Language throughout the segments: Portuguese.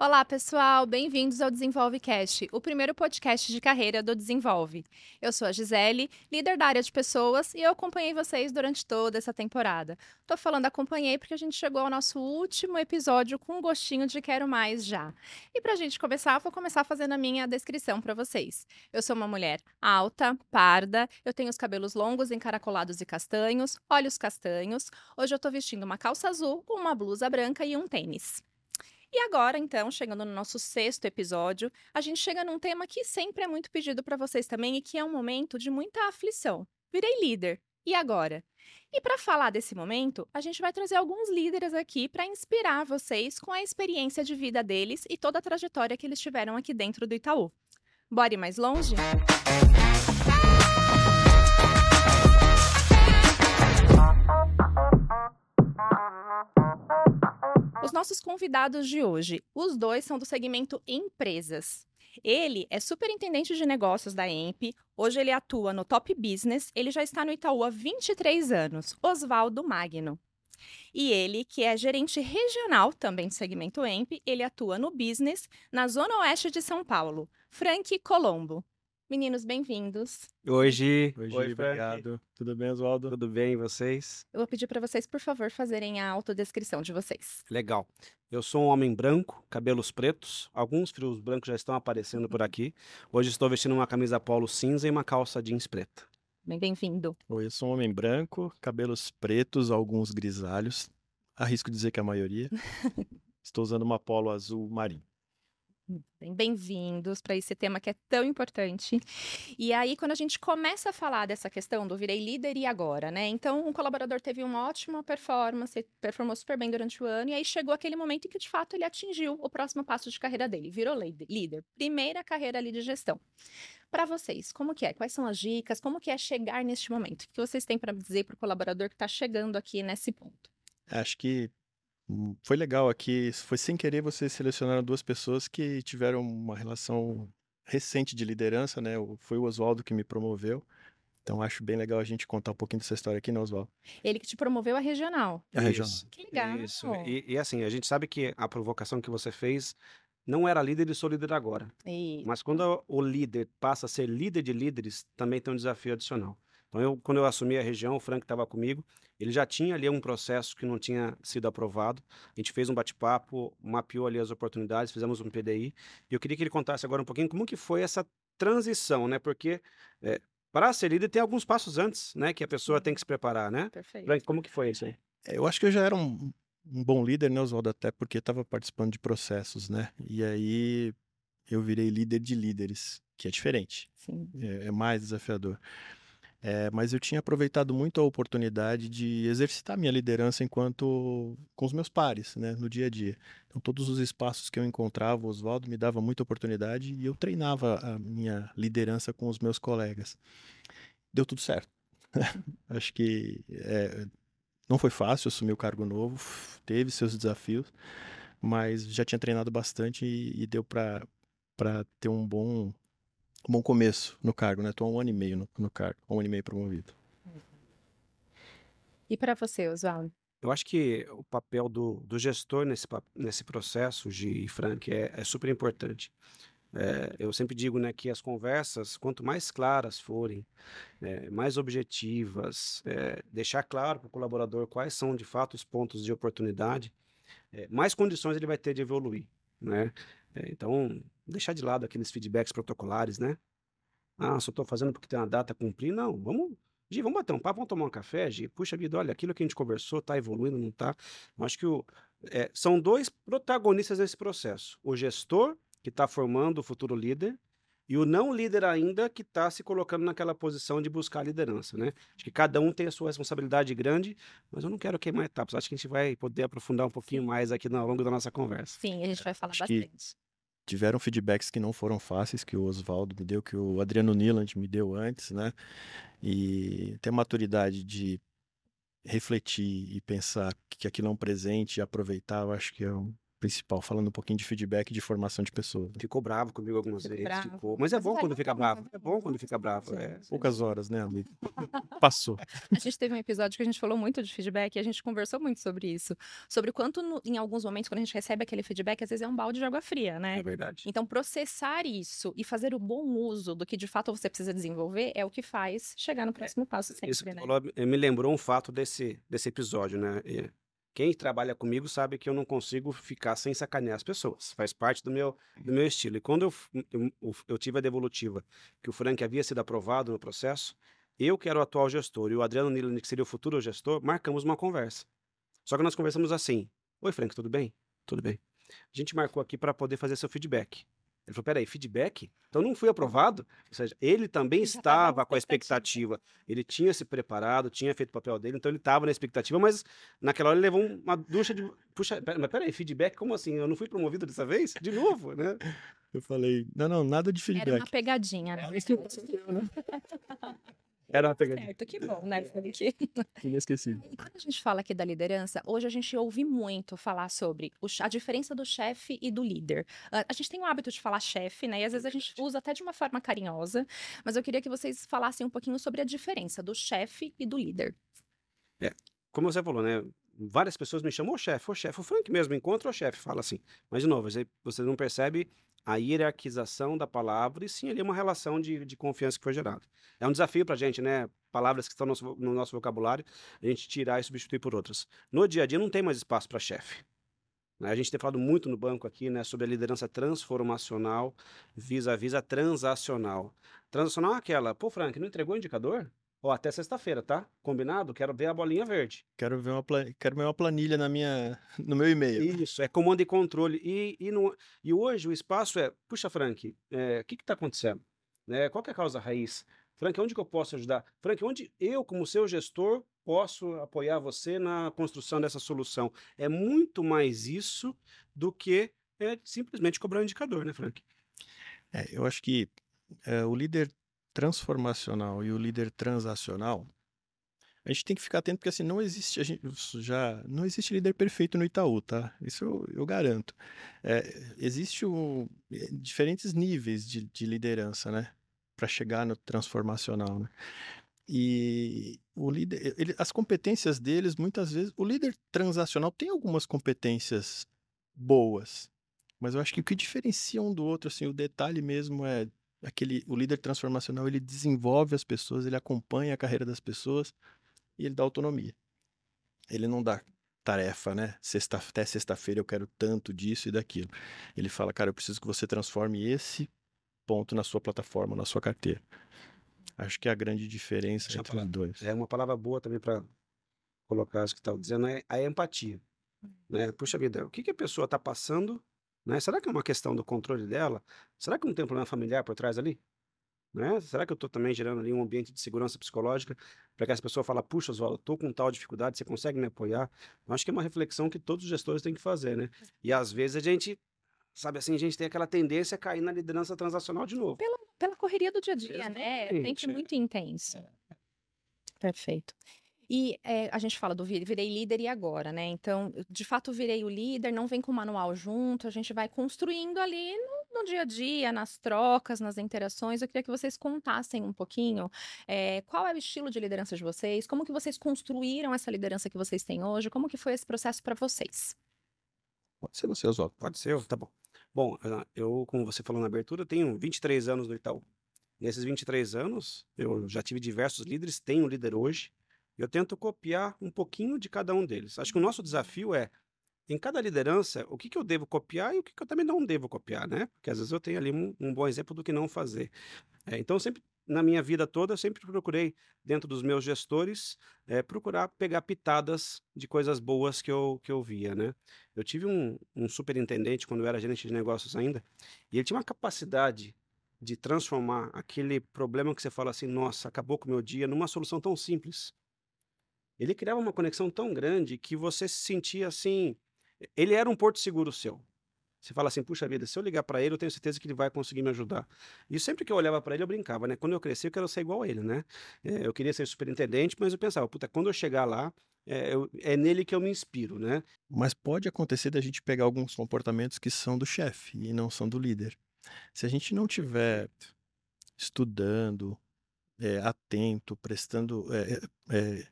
Olá, pessoal, bem-vindos ao Desenvolve Cast, o primeiro podcast de carreira do Desenvolve. Eu sou a Gisele, líder da área de pessoas, e eu acompanhei vocês durante toda essa temporada. Tô falando acompanhei porque a gente chegou ao nosso último episódio com um gostinho de quero mais já. E pra gente começar, vou começar fazendo a minha descrição para vocês. Eu sou uma mulher alta, parda, eu tenho os cabelos longos, encaracolados e castanhos, olhos castanhos. Hoje eu tô vestindo uma calça azul, uma blusa branca e um tênis. E agora, então, chegando no nosso sexto episódio, a gente chega num tema que sempre é muito pedido para vocês também e que é um momento de muita aflição. Virei líder. E agora? E para falar desse momento, a gente vai trazer alguns líderes aqui para inspirar vocês com a experiência de vida deles e toda a trajetória que eles tiveram aqui dentro do Itaú. Bora ir mais longe? Os nossos convidados de hoje, os dois são do segmento empresas. Ele é superintendente de negócios da EMP, hoje ele atua no Top Business, ele já está no Itaú há 23 anos, Oswaldo Magno. E ele, que é gerente regional também do segmento EMP, ele atua no Business, na Zona Oeste de São Paulo, Frank Colombo. Meninos, bem-vindos. Hoje, Hoje, Oi, obrigado. Tudo bem, Oswaldo? tudo bem vocês? Eu vou pedir para vocês, por favor, fazerem a autodescrição de vocês. Legal. Eu sou um homem branco, cabelos pretos, alguns fios brancos já estão aparecendo por aqui. Hoje estou vestindo uma camisa polo cinza e uma calça jeans preta. Bem, bem-vindo. Oi, eu sou um homem branco, cabelos pretos, alguns grisalhos. Arrisco dizer que a maioria. Estou usando uma polo azul marinho. Bem, bem-vindos para esse tema que é tão importante. E aí, quando a gente começa a falar dessa questão do virei líder e agora, né? Então, um colaborador teve uma ótima performance, performou super bem durante o ano, e aí chegou aquele momento em que, de fato, ele atingiu o próximo passo de carreira dele, virou líder. Primeira carreira ali de gestão. Para vocês, como que é? Quais são as dicas? Como que é chegar neste momento? O que vocês têm para dizer para o colaborador que está chegando aqui nesse ponto? Acho que foi legal aqui. Foi sem querer vocês selecionaram duas pessoas que tiveram uma relação recente de liderança, né? Foi o Oswaldo que me promoveu. Então acho bem legal a gente contar um pouquinho dessa história aqui, né, Oswaldo? Ele que te promoveu a regional. A regional. Isso, Que legal. Isso. E, e assim, a gente sabe que a provocação que você fez não era líder e sou líder agora. E Mas quando o líder passa a ser líder de líderes, também tem um desafio adicional. Então, eu, quando eu assumi a região, o Frank estava comigo, ele já tinha ali um processo que não tinha sido aprovado. A gente fez um bate-papo, mapeou ali as oportunidades, fizemos um PDI. E eu queria que ele contasse agora um pouquinho como que foi essa transição, né? Porque é, para ser líder tem alguns passos antes, né? Que a pessoa tem que se preparar, né? perfeito. Frank, como que foi isso aí? É, Eu acho que eu já era um, um bom líder, né, Oswaldo? Até porque estava participando de processos, né? E aí eu virei líder de líderes, que é diferente. Sim. é, é mais desafiador. É, mas eu tinha aproveitado muito a oportunidade de exercitar minha liderança enquanto com os meus pares, né, no dia a dia. Então, todos os espaços que eu encontrava, o Oswaldo me dava muita oportunidade e eu treinava a minha liderança com os meus colegas. Deu tudo certo. Acho que é, não foi fácil assumir o cargo novo, teve seus desafios, mas já tinha treinado bastante e, e deu para ter um bom um bom começo no cargo, né? Tô há um ano e meio no, no cargo, um ano e meio promovido. E para você, Oswaldo? Eu acho que o papel do, do gestor nesse, nesse processo, Gi e Frank, é, é super importante. É, eu sempre digo né, que as conversas, quanto mais claras forem, é, mais objetivas, é, deixar claro para o colaborador quais são de fato os pontos de oportunidade, é, mais condições ele vai ter de evoluir. Né? É, então, deixar de lado aqueles feedbacks protocolares, né? Ah, só estou fazendo porque tem uma data a cumprir. Não, vamos Gi, vamos bater um papo, vamos tomar um café, Gi? Puxa vida, olha, aquilo que a gente conversou tá evoluindo, não tá? Eu acho que o, é, são dois protagonistas desse processo. O gestor, que está formando o futuro líder, e o não líder ainda, que está se colocando naquela posição de buscar a liderança, né? Acho que cada um tem a sua responsabilidade grande, mas eu não quero queimar etapas. Acho que a gente vai poder aprofundar um pouquinho mais aqui ao longo da nossa conversa. Sim, a gente vai falar Acho bastante. Tiveram feedbacks que não foram fáceis, que o Oswaldo me deu, que o Adriano Niland me deu antes, né? E ter a maturidade de refletir e pensar que aquilo é um presente e aproveitar, eu acho que é um, principal, falando um pouquinho de feedback e de formação de pessoas. Ficou bravo comigo algumas Ficou vezes. bravo. ficou. Mas é bom quando dar fica bom, bravo. É bom bom. quando fica bravo. É. sim. Poucas horas, né, amigo? Passou. A gente teve um episódio que a gente falou muito de feedback e a gente conversou muito sobre isso. Sobre quanto, no- em alguns momentos, quando a gente recebe aquele feedback, às vezes é um balde de água fria, né? É verdade. Então, processar isso e fazer o bom uso do que de fato você precisa desenvolver é o que faz chegar no próximo passo sempre, Isso que né? falou me lembrou um fato desse, desse episódio, né? Quem trabalha comigo sabe que eu não consigo ficar sem sacanear as pessoas. Faz parte do meu, do meu estilo. E quando eu, eu, eu- eu tive a devolutiva que o Frank havia sido aprovado no processo, eu, que era o atual gestor, e o Adriano Nilani, que seria o futuro gestor, marcamos uma conversa. Só que nós conversamos assim: Oi, Frank, tudo bem? Tudo bem. A gente marcou aqui para poder fazer seu feedback. Ele falou: peraí, feedback? Então não fui aprovado? Ou seja, ele também na estava com a expectativa. Ele tinha se preparado, tinha feito o papel dele, então ele estava na expectativa, mas naquela hora ele levou uma ducha de. Puxa, pera- mas peraí, feedback? Como assim? Eu não fui promovido dessa vez? De novo, né? Eu falei, não, não, nada de Era feedback. uma pegadinha, né? Era uma pegadinha. Certo, que bom, né? Inesquecível. E quando a gente fala aqui da liderança, hoje a gente ouve muito falar sobre o a diferença do chefe e do líder. Ah, A gente tem o hábito de falar chefe, né? E às vezes a gente usa até de uma forma carinhosa, mas eu queria que vocês falassem um pouquinho sobre a diferença do chefe e do líder. Como você falou, né? Várias pessoas me chamam o chefe, o chefe, o Frank mesmo encontra o chefe, fala assim. Mas, de novo, você- você não percebe a hierarquização da palavra e sim ali uma relação de, de confiança que foi gerada. É um desafio pra gente, né? Palavras que estão no nosso, no nosso vocabulário, a gente tirar e substituir por outras. No dia a dia não tem mais espaço para chefe. né? A gente tem falado muito no banco aqui, né, sobre a liderança transformacional vis-à-vis a transacional. Transacional é aquela, pô, Frank, não entregou o indicador? Ó, até sexta-feira, tá? Combinado? Quero ver a bolinha verde. Quero ver uma, pla- quero ver uma planilha na minha, no meu e-mail. Isso, é comando e controle. E, e, não- e hoje o espaço é, puxa, Frank, é, o que está acontecendo? Né, qual é a causa raiz? Frank, onde que eu posso ajudar? Frank, onde eu, como seu gestor, posso apoiar você na construção dessa solução? É muito mais isso do que é, simplesmente cobrar um indicador, né, Frank? É, eu acho que é, o líder transformacional e o líder transacional, a gente tem que ficar atento porque assim não existe a gente já não existe líder perfeito no Itaú, tá? Isso eu, eu garanto. É, existe o, é, diferentes níveis de, de liderança, né? Para chegar no transformacional, né? E o líder, ele- as competências deles, muitas vezes, o líder transacional tem algumas competências boas, mas eu acho que o que diferencia um do outro, assim, o detalhe mesmo é aquele, o líder transformacional, ele desenvolve as pessoas, ele acompanha a carreira das pessoas e ele dá autonomia. Ele não dá tarefa, né? Sexta, até sexta-feira eu quero tanto disso e daquilo. Ele fala, cara, eu preciso que você transforme esse ponto na sua plataforma, na sua carteira. Acho que é a grande diferença Deixa entre os dois. É uma palavra boa também para colocar isso que estava dizendo, é a empatia. Né? Puxa vida, o que, que a pessoa está passando? Né? Será que é uma questão do controle dela? Será que não tem um problema familiar por trás ali? Né? Será que eu estou também gerando ali um ambiente de segurança psicológica para que as pessoas falem, puxa, Oswaldo, estou com tal dificuldade, você consegue me apoiar? Eu acho que é uma reflexão que todos os gestores têm que fazer, né? E às vezes a gente, sabe assim, a gente tem aquela tendência a cair na liderança transacional de novo. Pela correria do dia a dia, né? É sempre Exatamente, é. muito intenso. Perfeito. E é, a gente fala do vi- virei líder e agora, né? Então, de fato, virei o líder, não vem com o manual junto, a gente vai construindo ali no, no dia a dia, nas trocas, nas interações. Eu queria que vocês contassem um pouquinho é, qual é o estilo de liderança de vocês, como que vocês construíram essa liderança que vocês têm hoje, como que foi esse processo para vocês? Pode ser você, Oswaldo. Pode ser, tá bom. Bom, ah, eu, como você falou na abertura, tenho 23 anos no Itaú. Nesses 23 anos, eu já tive diversos líderes, tenho um líder hoje. Eu tento copiar um pouquinho de cada um deles. Acho que o nosso desafio é, em cada liderança, o que, que eu devo copiar e o que, que eu também não devo copiar, né? Porque às vezes eu tenho ali um, um bom exemplo do que não fazer. É, então, sempre, na minha vida toda, eu sempre procurei, dentro dos meus gestores, é, procurar pegar pitadas de coisas boas que eu, que eu via, né? Eu tive um, um superintendente quando eu era gerente de negócios ainda, e ele tinha uma capacidade de transformar aquele problema que você fala assim, nossa, acabou com o meu dia, numa solução tão simples. Ele criava uma conexão tão grande que você se sentia assim. Ele era um porto seguro seu. Você fala assim, puxa vida, se eu ligar para ele, eu tenho certeza que ele vai conseguir me ajudar. E sempre que eu olhava para ele, eu brincava, né? Quando eu cresci, eu quero ser igual a ele, né? É, eu queria ser superintendente, mas eu pensava, puta, quando eu chegar lá, é, eu, é, nele que eu me inspiro, né? Mas pode acontecer da gente pegar alguns comportamentos que são do chefe e não são do líder. Se a gente não tiver estudando, é, atento, prestando, é, é,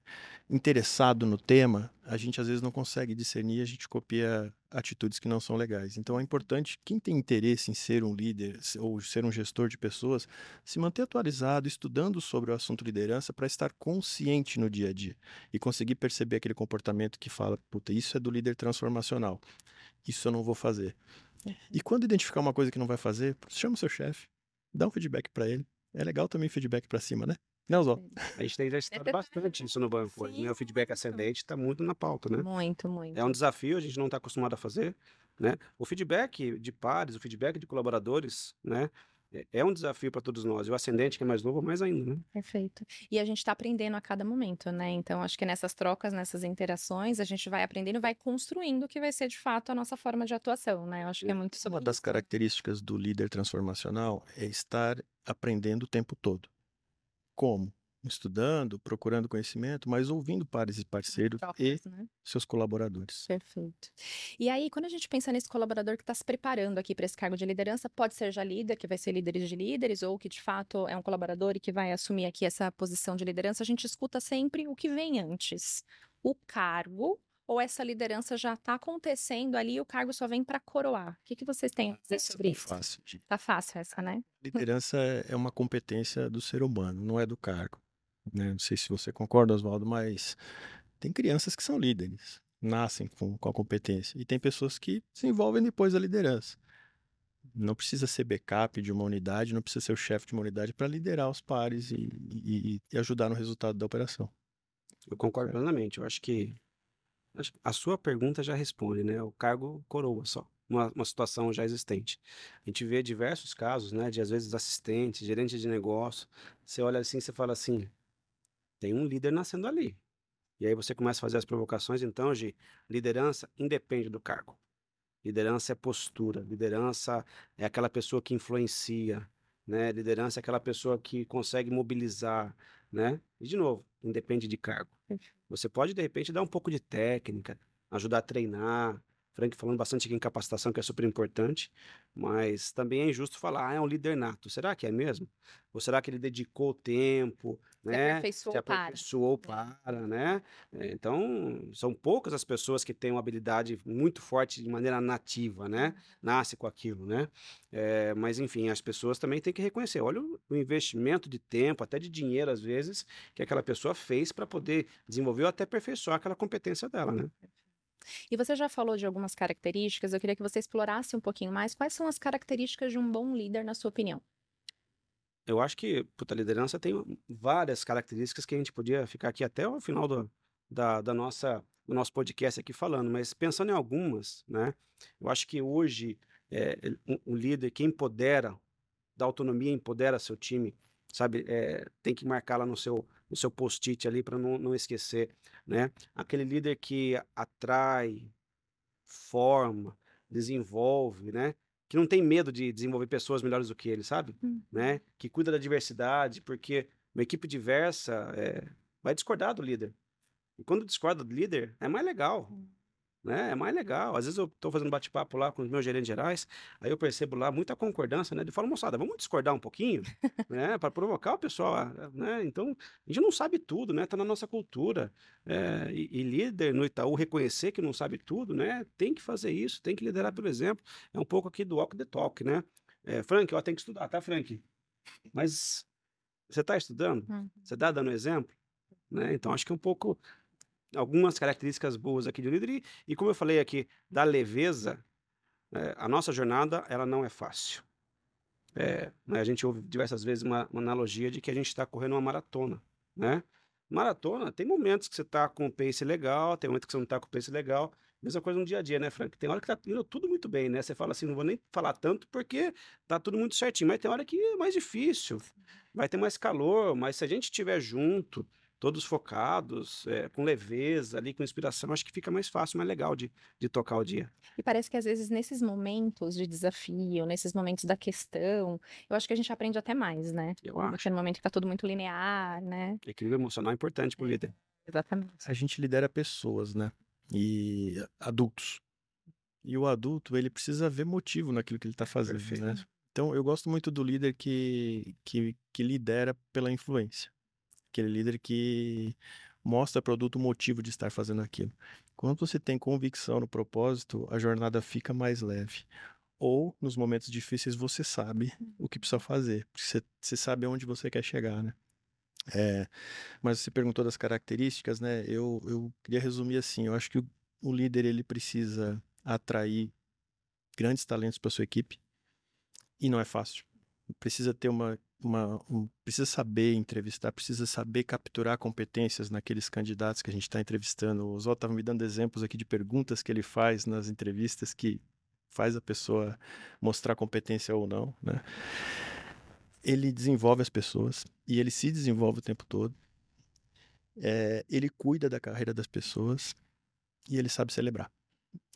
interessado no tema, a gente às vezes não consegue discernir, a gente copia atitudes que não são legais. Então é importante quem tem interesse em ser um líder ou ser um gestor de pessoas, se manter atualizado, estudando sobre o assunto liderança para estar consciente no dia a dia e conseguir perceber aquele comportamento que fala, puta, isso é do líder transformacional. Isso eu não vou fazer. E quando identificar uma coisa que não vai fazer, chama o seu chefe, dá um feedback para ele. É legal também feedback para cima, né? Não, Zó. A gente tem exercitado bastante isso no banco né? O feedback ascendente está muito na pauta, né? Muito, muito. É um desafio, a gente não está acostumado a fazer, né? O feedback de pares, o feedback de colaboradores, né? É, é um desafio para todos nós. E o ascendente, que é mais novo, mais ainda, né? Perfeito. E a gente está aprendendo a cada momento, né? Então, acho que nessas trocas, nessas interações, a gente vai aprendendo e vai construindo o que vai ser, de fato, a nossa forma de atuação, né? Eu acho que é muito sobre Uma das características do líder transformacional é estar aprendendo o tempo todo. Como? Estudando, procurando conhecimento, mas ouvindo pares e parceiros e Trocas, né? seus colaboradores. Perfeito. E aí, quando a gente pensa nesse colaborador que está se preparando aqui para esse cargo de liderança, pode ser já líder, que vai ser líderes de líderes, ou que de fato é um colaborador e que vai assumir aqui essa posição de liderança, a gente escuta sempre o que vem antes. O cargo ou essa liderança já está acontecendo ali e o cargo só vem para coroar? O que, que vocês têm a dizer sobre É isso? fácil. de- Tá fácil essa, né? Liderança é- é uma competência do ser humano, não é do cargo. né? Não sei se você concorda, Oswaldo, mas tem crianças que são líderes, nascem com, com a competência, e tem pessoas que se envolvem depois da liderança. Não precisa ser backup de uma unidade, não precisa ser o chefe de uma unidade para liderar os pares e, e- e ajudar no resultado da operação. Eu concordo plenamente. Eu acho que a sua pergunta já responde, né? O cargo coroa só. Uma, uma situação já existente. A gente vê diversos casos, né? De às vezes assistentes, gerentes de negócio. Você olha assim, você fala assim: tem um líder nascendo ali. E aí você começa a fazer as provocações. Então, de liderança independe do cargo. Liderança é postura. Liderança é aquela pessoa que influencia, né? Liderança é aquela pessoa que consegue mobilizar, né? E de novo, independe de cargo. Você pode, de repente, dar um pouco de técnica, ajudar a treinar. Frank falando bastante aqui em capacitação, que é super importante, mas também é injusto falar, ah, é um líder nato. Será que é mesmo? Ou será que ele dedicou tempo, Se né? aperfeiçoou Se para. aperfeiçoou para, né? É, Então, são poucas as pessoas que têm uma habilidade muito forte de maneira nativa, né? Nasce com aquilo, né? É, mas, enfim, as pessoas também têm que reconhecer. Olha o, o investimento de tempo, até de dinheiro, às vezes, que aquela pessoa fez para poder desenvolver ou até aperfeiçoar aquela competência dela, né? E você já falou de algumas características, eu queria que você explorasse um pouquinho mais. Quais são as características de um bom líder, na sua opinião? Eu acho que puta, a liderança tem várias características que a gente podia ficar aqui até o final do, da, da nossa, do nosso podcast aqui falando, mas pensando em algumas, né? Eu acho que hoje é, um, um líder que empodera, dá autonomia, empodera seu time, sabe? É, tem que marcar lá no seu, no seu post-it ali para não, não esquecer, né? Aquele líder que atrai, forma, desenvolve, né? Que não tem medo de desenvolver pessoas melhores do que ele, sabe? Hum. né? Que cuida da diversidade, porque uma equipe diversa é, vai discordar do líder. E quando discorda do líder, é mais legal. Hum. Né? É mais legal. Às vezes eu estou fazendo bate-papo lá com os meus gerentes gerais, aí eu percebo lá muita concordância, né? De falo, moçada, vamos discordar um pouquinho, né? Para provocar o pessoal, né? Então, a gente não sabe tudo, né? Tá na nossa cultura. É, e, e líder no Itaú reconhecer que não sabe tudo, né? Tem que fazer isso, tem que liderar pelo exemplo. É um pouco aqui do walk the talk, né? É, Frank, ó, tem que estudar, tá, Frank? Mas você está estudando? Uhum. Você está dando exemplo? Né? Então, acho que é um pouco algumas características boas aqui de líder. E, e como eu falei aqui, da leveza, é, a nossa jornada, ela não é fácil. É, né, a gente ouve diversas vezes uma, uma analogia de que a gente está correndo uma maratona, né? Maratona, tem momentos que você está com o pace legal, tem momentos que você não está com o pace legal. Mesma coisa no dia a dia, né, Frank? Tem hora que tá indo tudo muito bem, né? Você fala assim, não vou nem falar tanto porque tá tudo muito certinho, mas tem hora que é mais difícil, vai ter mais calor, mas se a gente estiver junto, todos focados, é, com leveza, ali, com inspiração, acho que fica mais fácil, mais legal de, de tocar o dia. E parece que às vezes nesses momentos de desafio, nesses momentos da questão, eu acho que a gente aprende até mais, né? Eu acho. Porque no momento que tá tudo muito linear, né? Equilíbrio emocional é importante para o líder. Exatamente. A gente lidera pessoas, né? E adultos. E o adulto, ele precisa ver motivo naquilo que ele está fazendo, Perfeito. né? Então, eu gosto muito do líder que, que, que lidera pela influência. Aquele líder que mostra para o adulto o motivo de estar fazendo aquilo. Quando você tem convicção no propósito, a jornada fica mais leve. Ou, nos momentos difíceis, você sabe o que precisa fazer. porque Você, você sabe aonde você quer chegar, né? É, mas você perguntou das características, né? Eu, eu queria resumir assim. Eu acho que o, o líder, ele precisa atrair grandes talentos para sua equipe. E não é fácil. Precisa ter uma, uma um, precisa saber entrevistar, precisa saber capturar competências naqueles candidatos que a gente está entrevistando. O Zó estava me dando exemplos aqui de perguntas que ele faz nas entrevistas que faz a pessoa mostrar competência ou não, né? Ele desenvolve as pessoas e ele se desenvolve o tempo todo. É, ele cuida da carreira das pessoas e ele sabe celebrar.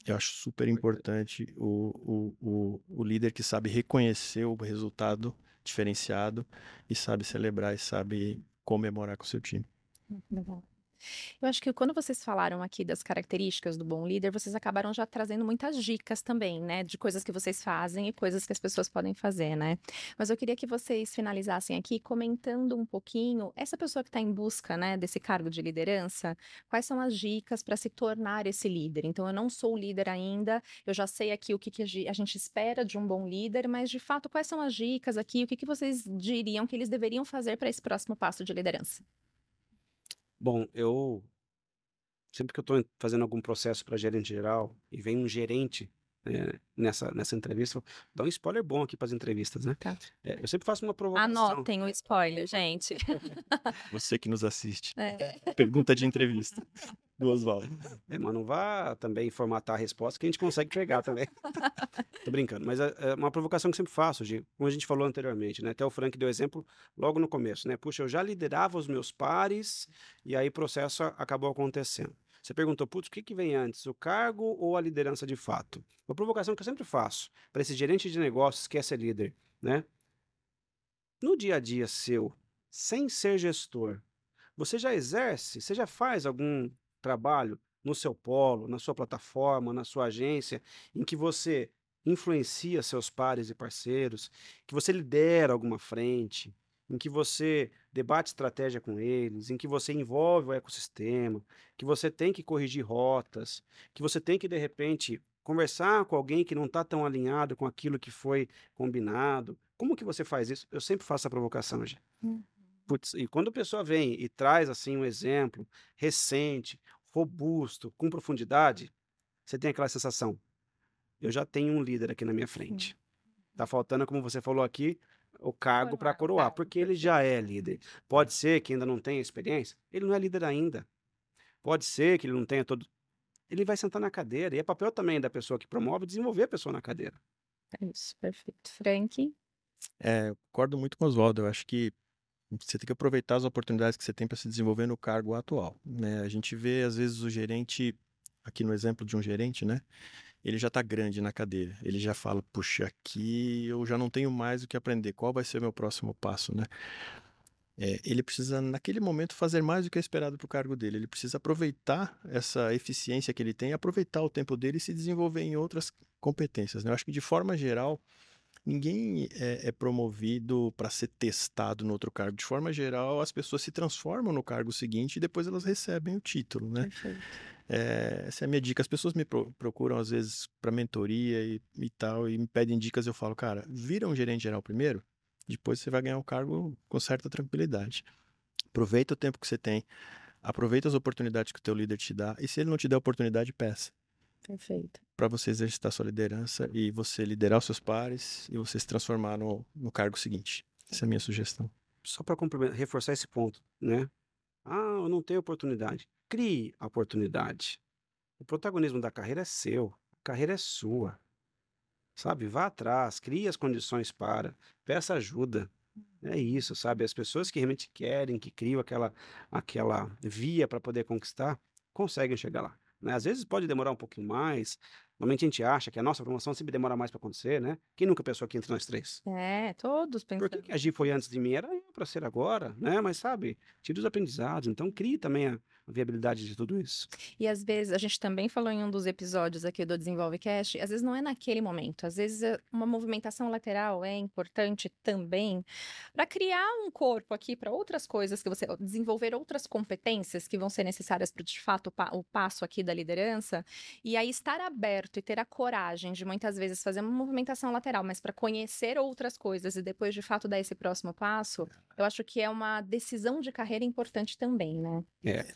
Eu acho super importante o, o, o, o líder que sabe reconhecer o resultado diferenciado e sabe celebrar e sabe comemorar com o seu time. Eu acho que quando vocês falaram aqui das características do bom líder, vocês acabaram já trazendo muitas dicas também, né? De coisas que vocês fazem e coisas que as pessoas podem fazer, né? Mas eu queria que vocês finalizassem aqui comentando um pouquinho essa pessoa que está em busca, né, desse cargo de liderança, quais são as dicas para se tornar esse líder? Então, eu não sou líder ainda, eu já sei aqui o que, que a gente espera de um bom líder, mas de fato, quais são as dicas aqui? O que, que vocês diriam que eles deveriam fazer para esse próximo passo de liderança? Bom, eu sempre que eu estou fazendo algum processo para gerente geral e vem um gerente é, nessa, nessa entrevista, dá um spoiler bom aqui para as entrevistas, né? Tá. É, eu sempre faço uma provocação. Anotem o spoiler, gente. Você que nos assiste. É. Pergunta de entrevista do Oswaldo. É, mas não vá também formatar a resposta que a gente consegue pegar também. Tô brincando, mas é, é uma provocação que eu sempre faço, Gi, como a gente falou anteriormente, né? Até o Frank deu exemplo logo no começo, né? Puxa, eu já liderava os meus pares e aí o processo acabou acontecendo. Você perguntou, putz, o que, que vem antes, o cargo ou a liderança de fato? Uma provocação que eu sempre faço para esse gerente de negócios que quer ser líder, né? No dia a dia seu, sem ser gestor, você já exerce, você já faz algum trabalho no seu polo, na sua plataforma, na sua agência, em que você influencia seus pares e parceiros, que você lidera alguma frente, em que você debate estratégia com eles, em que você envolve o ecossistema, que você tem que corrigir rotas, que você tem que, de repente, conversar com alguém que não está tão alinhado com aquilo que foi combinado. Como que você faz isso? Eu sempre faço a provocação. Uhum. Putz, e quando a pessoa vem e traz assim um exemplo recente, robusto, com profundidade, você tem aquela sensação: eu já tenho um líder aqui na minha frente. Tá faltando, como você falou aqui, o cargo para coroar, porque ele já é líder. Pode ser que ainda não tenha experiência, ele não é líder ainda. Pode ser que ele não tenha todo. Ele vai sentar na cadeira. E é papel também da pessoa que promove desenvolver a pessoa na cadeira. É isso, perfeito. Frank? É, eu concordo muito com o Oswaldo. Eu acho que você tem que aproveitar as oportunidades que você tem para se desenvolver no cargo atual. Né? A gente vê, às vezes, o gerente, aqui no exemplo de um gerente, né? Ele já está grande na cadeira. Ele já fala, puxa, aqui eu já não tenho mais o que aprender. Qual vai ser o meu próximo passo, né? É, ele precisa, naquele momento, fazer mais do que é esperado para o cargo dele. Ele precisa aproveitar essa eficiência que ele tem, aproveitar o tempo dele e se desenvolver em outras competências. Né? Eu acho que, de forma geral, ninguém é, é promovido para ser testado no outro cargo. De forma geral, as pessoas se transformam no cargo seguinte e depois elas recebem o título, né? Perfeito. É, essa é a minha dica. As pessoas me pro- procuram às vezes para mentoria e, e tal e me pedem dicas. Eu falo, cara, vira um gerente geral primeiro, depois você vai ganhar o cargo com certa tranquilidade. Aproveita o tempo que você tem, aproveita as oportunidades que o teu líder te dá e se ele não te der oportunidade, peça Perfeito. Para você exercitar sua liderança e você liderar os seus pares e você se transformar no, no cargo seguinte. Essa é a minha sugestão. Só para reforçar esse ponto, né? Ah, eu não tenho oportunidade. Crie a oportunidade. O protagonismo da carreira é seu, a carreira é sua. Sabe? Vá atrás, crie as condições para, peça ajuda. É isso, sabe? As pessoas que realmente querem, que criam aquela, aquela via para poder conquistar, conseguem chegar lá. Né? Às vezes pode demorar um pouquinho mais. Normalmente a gente acha que a nossa promoção sempre demora mais para acontecer, né? Quem nunca pensou aqui entre nós três? É, todos Por pensando. que, que a Gi foi antes de mim? Era para ser agora, né? Mas sabe, tira os aprendizados. Então crie também a viabilidade de tudo isso. E às vezes, a gente também falou em um dos episódios aqui do Desenvolve Cash, às vezes não é naquele momento, às vezes é uma movimentação lateral é importante também para criar um corpo aqui para outras coisas que você desenvolver outras competências que vão ser necessárias para de fato o pa- o passo aqui da liderança e aí estar aberto e ter a coragem de muitas vezes fazer uma movimentação lateral, mas para conhecer outras coisas e depois de fato dar esse próximo passo, eu acho que é uma decisão de carreira importante também, né?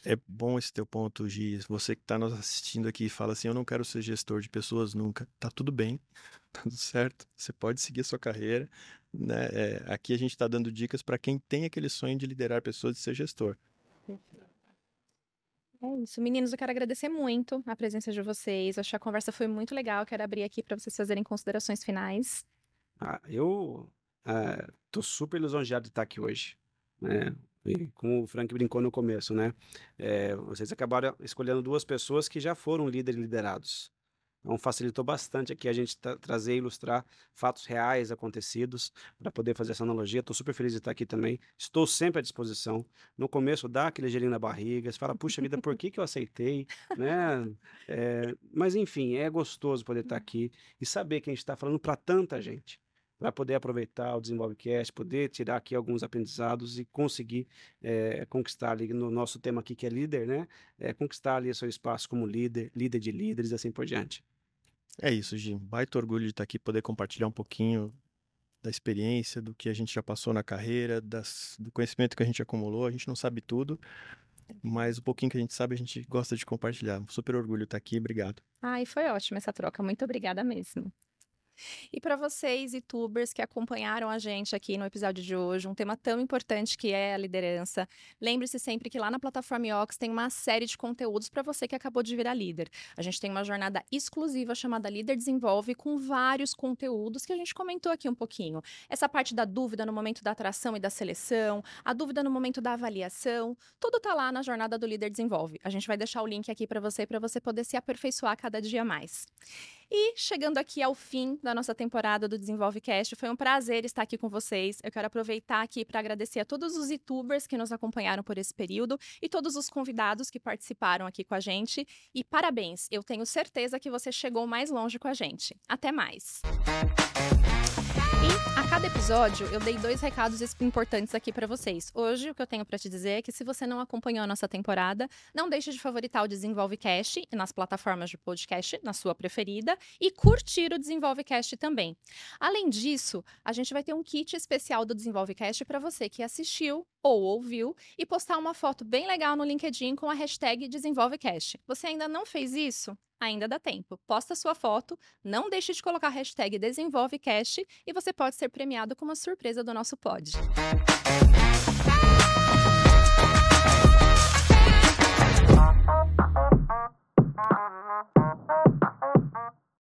É bom esse teu ponto, Gi. Você que está nos assistindo aqui e fala assim, eu não quero ser gestor de pessoas nunca. Tá tudo bem, tá tudo certo. Você pode seguir a sua carreira. Né? É, aqui a gente está dando dicas para quem tem aquele sonho de liderar pessoas e ser gestor. É isso. Meninos, eu quero agradecer muito a presença de vocês. Acho que a conversa foi muito legal. Quero abrir aqui para vocês fazerem considerações finais. Ah, eu estou super lisonjeado de estar aqui hoje, né? Como o Frank brincou no começo, né? É, vocês acabaram escolhendo duas pessoas que já foram líderes liderados. Então facilitou bastante aqui a gente tra- trazer e ilustrar fatos reais acontecidos para poder fazer essa analogia. Estou super feliz de estar aqui também. Estou sempre à disposição. No começo dá aquele gelinho na barriga, você fala, puxa vida, por que que eu aceitei, né? É, mas enfim, é gostoso poder estar aqui e saber que a gente está falando para tanta gente para poder aproveitar o Desenvolvecast, poder tirar aqui alguns aprendizados e conseguir eh, conquistar ali no nosso tema aqui que é líder, né? Eh, conquistar ali seu espaço como líder, líder de líderes e assim por diante. É isso, Gi. Baita orgulho de estar aqui, poder compartilhar um pouquinho da experiência, do que a gente já passou na carreira, das, do conhecimento que a gente acumulou. A gente não sabe tudo, mas o pouquinho que a gente sabe, a gente gosta de compartilhar. Super orgulho de estar aqui. Obrigado. Ai, foi ótima essa troca. Muito obrigada mesmo. E para vocês, youtubers que acompanharam a gente aqui no episódio de hoje, um tema tão importante que é a liderança, lembre-se sempre que lá na plataforma Iox tem uma série de conteúdos para você que acabou de virar líder. A gente tem uma jornada exclusiva chamada Líder Desenvolve, com vários conteúdos que a gente comentou aqui um pouquinho. Essa parte da dúvida no momento da atração e da seleção, a dúvida no momento da avaliação, tudo tá lá na jornada do Líder Desenvolve. A gente vai deixar o link aqui para você, para você poder se aperfeiçoar cada dia mais. E chegando aqui ao fim da nossa temporada do Desenvolve Cast, foi um prazer estar aqui com vocês. Eu quero aproveitar aqui para agradecer a todos os youtubers que nos acompanharam por esse período e todos os convidados que participaram aqui com a gente. E parabéns, eu tenho certeza que você chegou mais longe com a gente. Até mais! Episódio eu dei dois recados es- importantes aqui para vocês. Hoje o que eu tenho para te dizer é que se você não acompanhou a nossa temporada, não deixe de favoritar o Desenvolve Cast nas plataformas de podcast, na sua preferida, e curtir o Desenvolve Cast também. Além disso, a gente vai ter um kit especial do Desenvolve Cast para você que assistiu ou ouviu e postar uma foto bem legal no LinkedIn com a hashtag DesenvolveCast. Você ainda não fez isso? Ainda dá tempo. Posta sua foto, não deixe de colocar a hashtag DesenvolveCast e você pode ser premiado com uma surpresa do nosso pod.